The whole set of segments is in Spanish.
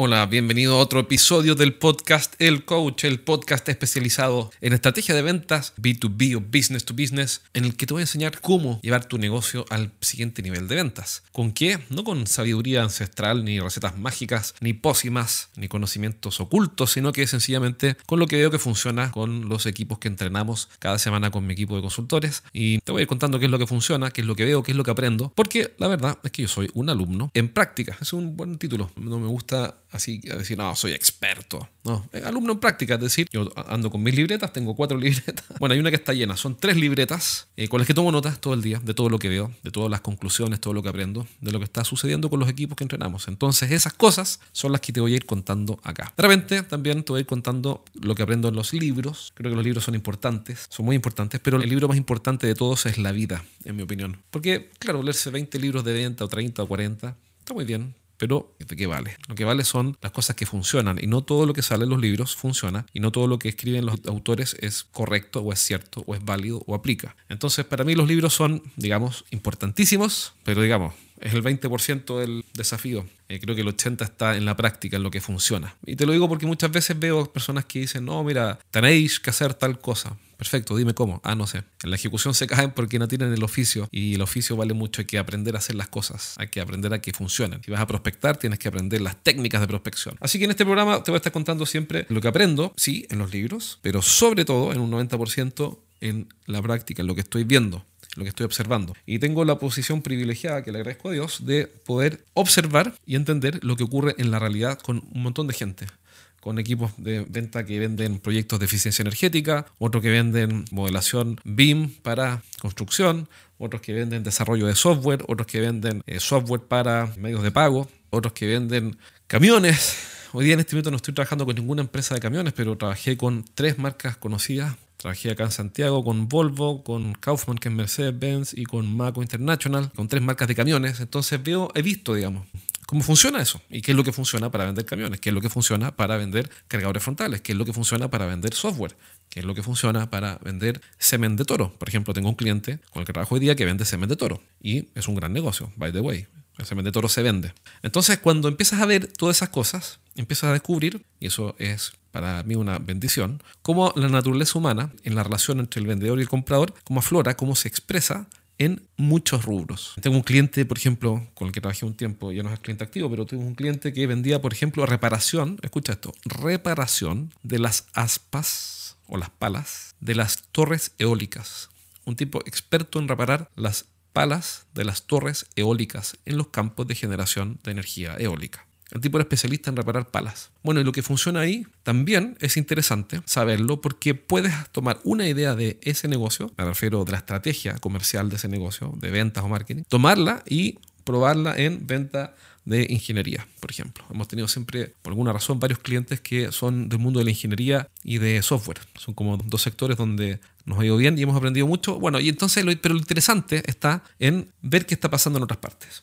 Hola, bienvenido a otro episodio del podcast El Coach, el podcast especializado en estrategia de ventas B2B o business to business, en el que te voy a enseñar cómo llevar tu negocio al siguiente nivel de ventas. ¿Con qué? No con sabiduría ancestral, ni recetas mágicas, ni pócimas, ni conocimientos ocultos, sino que sencillamente con lo que veo que funciona con los equipos que entrenamos cada semana con mi equipo de consultores. Y te voy a ir contando qué es lo que funciona, qué es lo que veo, qué es lo que aprendo, porque la verdad es que yo soy un alumno en práctica. Es un buen título. No me gusta así decir, no, soy experto. No, eh, alumno en práctica, es decir, yo ando con mis libretas, tengo cuatro libretas. Bueno, hay una que está llena, son tres libretas eh, con las que tomo notas todo el día de todo lo que veo, de todas las conclusiones, todo lo que aprendo, de lo que está sucediendo con los equipos que entrenamos. Entonces, esas cosas son las que te voy a ir contando acá. De repente, también te voy a ir contando lo que aprendo en los libros. Creo que los libros son importantes, son muy importantes, pero el libro más importante de todos es la vida, en mi opinión. Porque, claro, leerse 20 libros de venta o 30 o 40 está muy bien, pero, ¿de qué vale? Lo que vale son las cosas que funcionan y no todo lo que sale en los libros funciona y no todo lo que escriben los autores es correcto o es cierto o es válido o aplica. Entonces, para mí los libros son, digamos, importantísimos, pero digamos, es el 20% del desafío. Eh, creo que el 80% está en la práctica, en lo que funciona. Y te lo digo porque muchas veces veo personas que dicen, no, mira, tenéis que hacer tal cosa. Perfecto, dime cómo. Ah, no sé. En la ejecución se caen porque no tienen el oficio y el oficio vale mucho. Hay que aprender a hacer las cosas, hay que aprender a que funcionen. Si vas a prospectar, tienes que aprender las técnicas de prospección. Así que en este programa te voy a estar contando siempre lo que aprendo, sí, en los libros, pero sobre todo en un 90% en la práctica, en lo que estoy viendo lo que estoy observando. Y tengo la posición privilegiada, que le agradezco a Dios, de poder observar y entender lo que ocurre en la realidad con un montón de gente con equipos de venta que venden proyectos de eficiencia energética, otros que venden modelación BIM para construcción, otros que venden desarrollo de software, otros que venden eh, software para medios de pago, otros que venden camiones. Hoy día en este momento no estoy trabajando con ninguna empresa de camiones, pero trabajé con tres marcas conocidas. Trabajé acá en Santiago con Volvo, con Kaufman, que es Mercedes-Benz, y con Maco International, con tres marcas de camiones. Entonces veo, he visto, digamos, ¿Cómo funciona eso? ¿Y qué es lo que funciona para vender camiones? ¿Qué es lo que funciona para vender cargadores frontales? ¿Qué es lo que funciona para vender software? ¿Qué es lo que funciona para vender semen de toro? Por ejemplo, tengo un cliente con el que trabajo hoy día que vende semen de toro y es un gran negocio, by the way. El semen de toro se vende. Entonces, cuando empiezas a ver todas esas cosas, empiezas a descubrir, y eso es para mí una bendición, cómo la naturaleza humana, en la relación entre el vendedor y el comprador, cómo aflora, cómo se expresa en muchos rubros. Tengo un cliente, por ejemplo, con el que trabajé un tiempo, ya no es cliente activo, pero tengo un cliente que vendía, por ejemplo, reparación, escucha esto, reparación de las aspas o las palas de las torres eólicas. Un tipo experto en reparar las palas de las torres eólicas en los campos de generación de energía eólica. El tipo era especialista en reparar palas. Bueno, y lo que funciona ahí también es interesante saberlo porque puedes tomar una idea de ese negocio, me refiero de la estrategia comercial de ese negocio, de ventas o marketing, tomarla y probarla en venta de ingeniería, por ejemplo. Hemos tenido siempre, por alguna razón, varios clientes que son del mundo de la ingeniería y de software. Son como dos sectores donde nos ha ido bien y hemos aprendido mucho. Bueno, y entonces, pero lo interesante está en ver qué está pasando en otras partes.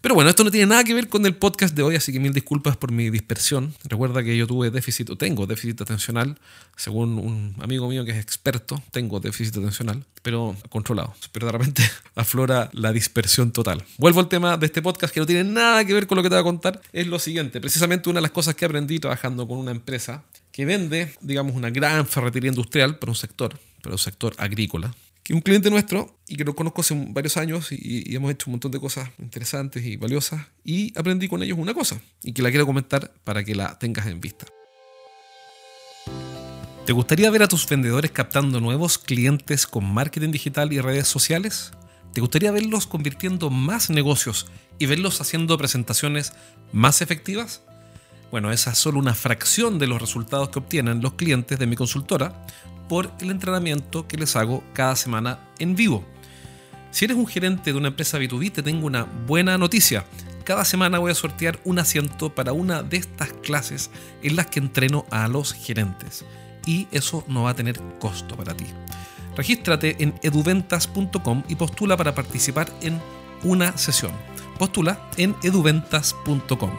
Pero bueno, esto no tiene nada que ver con el podcast de hoy, así que mil disculpas por mi dispersión. Recuerda que yo tuve déficit, o tengo déficit atencional, según un amigo mío que es experto, tengo déficit atencional, pero controlado. Pero de repente aflora la dispersión total. Vuelvo al tema de este podcast que no tiene nada que ver con lo que te voy a contar. Es lo siguiente, precisamente una de las cosas que aprendí trabajando con una empresa que vende, digamos, una gran ferretería industrial para un sector, para sector agrícola que un cliente nuestro y que lo conozco hace varios años y, hemos hecho un montón de cosas interesantes y valiosas y aprendí con ellos una cosa y que la quiero comentar para que la tengas en vista. ¿Te gustaría ver a tus vendedores captando nuevos clientes con marketing digital y redes sociales? ¿Te gustaría verlos convirtiendo más negocios y verlos haciendo presentaciones más efectivas? Bueno, esa es solo una fracción de los resultados que obtienen los clientes de mi consultora por el entrenamiento que les hago cada semana en vivo. Si eres un gerente de una empresa B2B, te tengo una buena noticia. Cada semana voy a sortear un asiento para una de estas clases en las que entreno a los gerentes. Y eso no va a tener costo para ti. Regístrate en eduventas.com y postula para participar en una sesión. Postula en eduventas.com.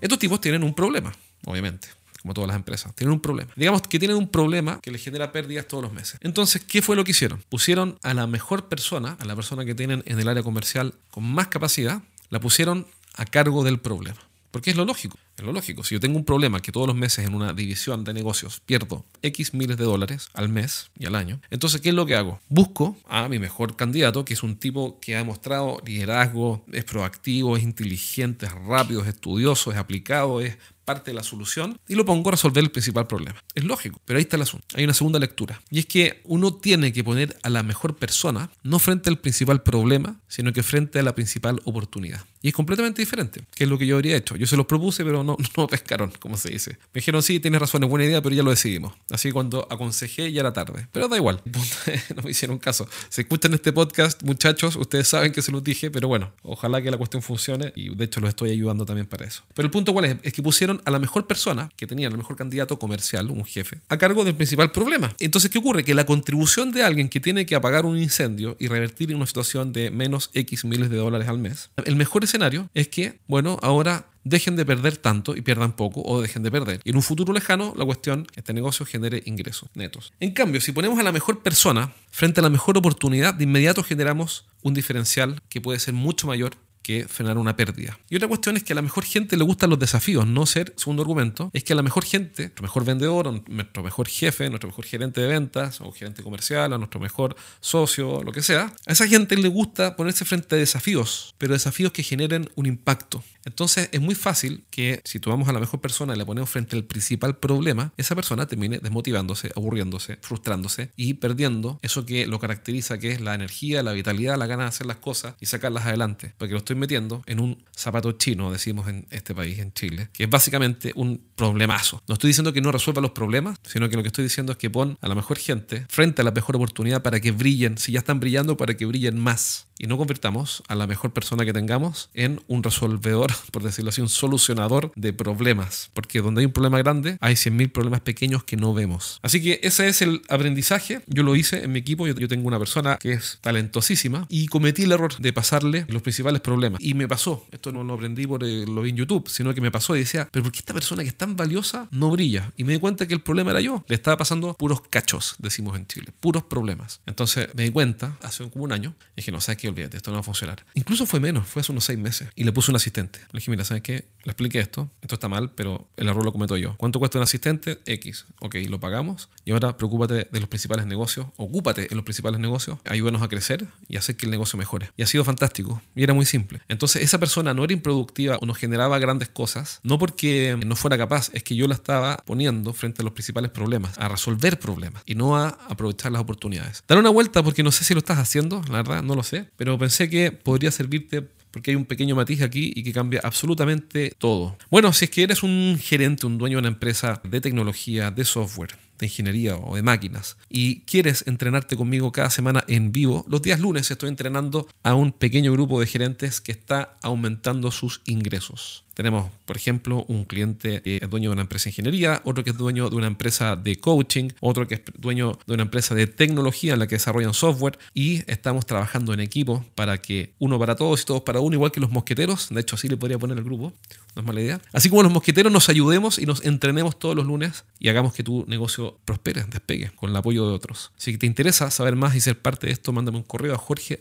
Estos tipos tienen un problema, obviamente como todas las empresas. Tienen un problema. Digamos que tienen un problema que les genera pérdidas todos los meses. Entonces, ¿qué fue lo que hicieron? Pusieron a la mejor persona, a la persona que tienen en el área comercial con más capacidad, la pusieron a cargo del problema. Porque es lo lógico, es lo lógico. Si yo tengo un problema que todos los meses en una división de negocios pierdo X miles de dólares al mes y al año, entonces ¿qué es lo que hago? Busco a mi mejor candidato, que es un tipo que ha demostrado liderazgo, es proactivo, es inteligente, es rápido, es estudioso, es aplicado, es parte de la solución y lo pongo a resolver el principal problema. Es lógico, pero ahí está el asunto. Hay una segunda lectura. Y es que uno tiene que poner a la mejor persona no frente al principal problema, sino que frente a la principal oportunidad. Y es completamente diferente, que es lo que yo habría hecho. Yo se los propuse, pero no, no pescaron, como se dice. Me dijeron, sí, tienes razón, es buena idea, pero ya lo decidimos. Así que cuando aconsejé ya era tarde. Pero da igual, no me hicieron caso. Si escuchan este podcast, muchachos, ustedes saben que se los dije, pero bueno, ojalá que la cuestión funcione y de hecho los estoy ayudando también para eso. Pero el punto cuál es, es que pusieron a la mejor persona, que tenía el mejor candidato comercial, un jefe, a cargo del principal problema. Entonces, ¿qué ocurre? Que la contribución de alguien que tiene que apagar un incendio y revertir en una situación de menos X miles de dólares al mes, el mejor escenario es que, bueno, ahora dejen de perder tanto y pierdan poco o dejen de perder. Y en un futuro lejano, la cuestión, este negocio genere ingresos netos. En cambio, si ponemos a la mejor persona frente a la mejor oportunidad, de inmediato generamos un diferencial que puede ser mucho mayor que frenar una pérdida. Y otra cuestión es que a la mejor gente le gustan los desafíos, no ser, segundo argumento, es que a la mejor gente, nuestro mejor vendedor, nuestro mejor jefe, nuestro mejor gerente de ventas o gerente comercial, a nuestro mejor socio, lo que sea, a esa gente le gusta ponerse frente a desafíos, pero desafíos que generen un impacto. Entonces es muy fácil que si tomamos a la mejor persona y le ponemos frente al principal problema, esa persona termine desmotivándose, aburriéndose, frustrándose y perdiendo eso que lo caracteriza, que es la energía, la vitalidad, la gana de hacer las cosas y sacarlas adelante. Porque lo estoy metiendo en un zapato chino, decimos en este país, en Chile, que es básicamente un problemazo. No estoy diciendo que no resuelva los problemas, sino que lo que estoy diciendo es que pon a la mejor gente frente a la mejor oportunidad para que brillen, si ya están brillando, para que brillen más. Y no convirtamos a la mejor persona que tengamos en un resolvedor por decirlo así, un solucionador de problemas. Porque donde hay un problema grande, hay 100.000 problemas pequeños que no vemos. Así que ese es el aprendizaje. Yo lo hice en mi equipo. Yo, tengo una persona que es talentosísima y cometí el error de pasarle los principales problemas. Y me pasó. Esto no lo aprendí por lo vi en YouTube, sino que me pasó y decía, pero ¿por qué esta persona que es tan valiosa no brilla? Y me di cuenta que el problema era yo. Le estaba pasando puros cachos, decimos en Chile. Puros problemas. Entonces me di cuenta, hace como un año, dije, no, sabes qué, olvídate, esto no va a funcionar. Incluso fue menos, fue hace unos seis meses. Y le puse un asistente. Le dije, mira, ¿sabes qué? Le expliqué esto, esto está mal, pero el error lo cometo yo. ¿Cuánto cuesta un asistente? X. Ok, lo pagamos. Y ahora preocúpate de los principales negocios, ocúpate en los principales negocios, ayúdanos a crecer y hacer que el negocio mejore. Y ha sido fantástico. Y era muy simple. Entonces, esa persona no era improductiva o no generaba grandes cosas, no porque no fuera capaz, es que yo la estaba poniendo frente a los principales problemas, a resolver problemas y no a aprovechar las oportunidades. Dar una vuelta porque no sé si lo estás haciendo, la verdad, no lo sé, pero pensé que podría servirte porque hay un pequeño matiz aquí y que cambia absolutamente todo. Bueno, si es que eres un gerente, un dueño de una empresa de tecnología, de software, ingeniería o de máquinas y quieres entrenarte conmigo cada semana en vivo, los días lunes estoy entrenando a un pequeño grupo de gerentes que está aumentando sus ingresos. Tenemos, por ejemplo, un cliente que es dueño de una empresa de ingeniería, otro que es dueño de una empresa de coaching, otro que es dueño de una empresa de tecnología en la que desarrollan software y estamos trabajando en equipo para que uno para todos y todos para uno, igual que los mosqueteros, de hecho así le podría poner el grupo, no es mala idea. Así como los mosqueteros nos ayudemos y nos entrenemos todos los lunes y hagamos que tu negocio prospere, despegue, con el apoyo de otros. Si te interesa saber más y ser parte de esto, mándame un correo a jorge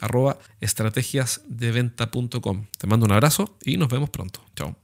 estrategiasdeventa.com. Te mando un abrazo y nos vemos pronto. Chao.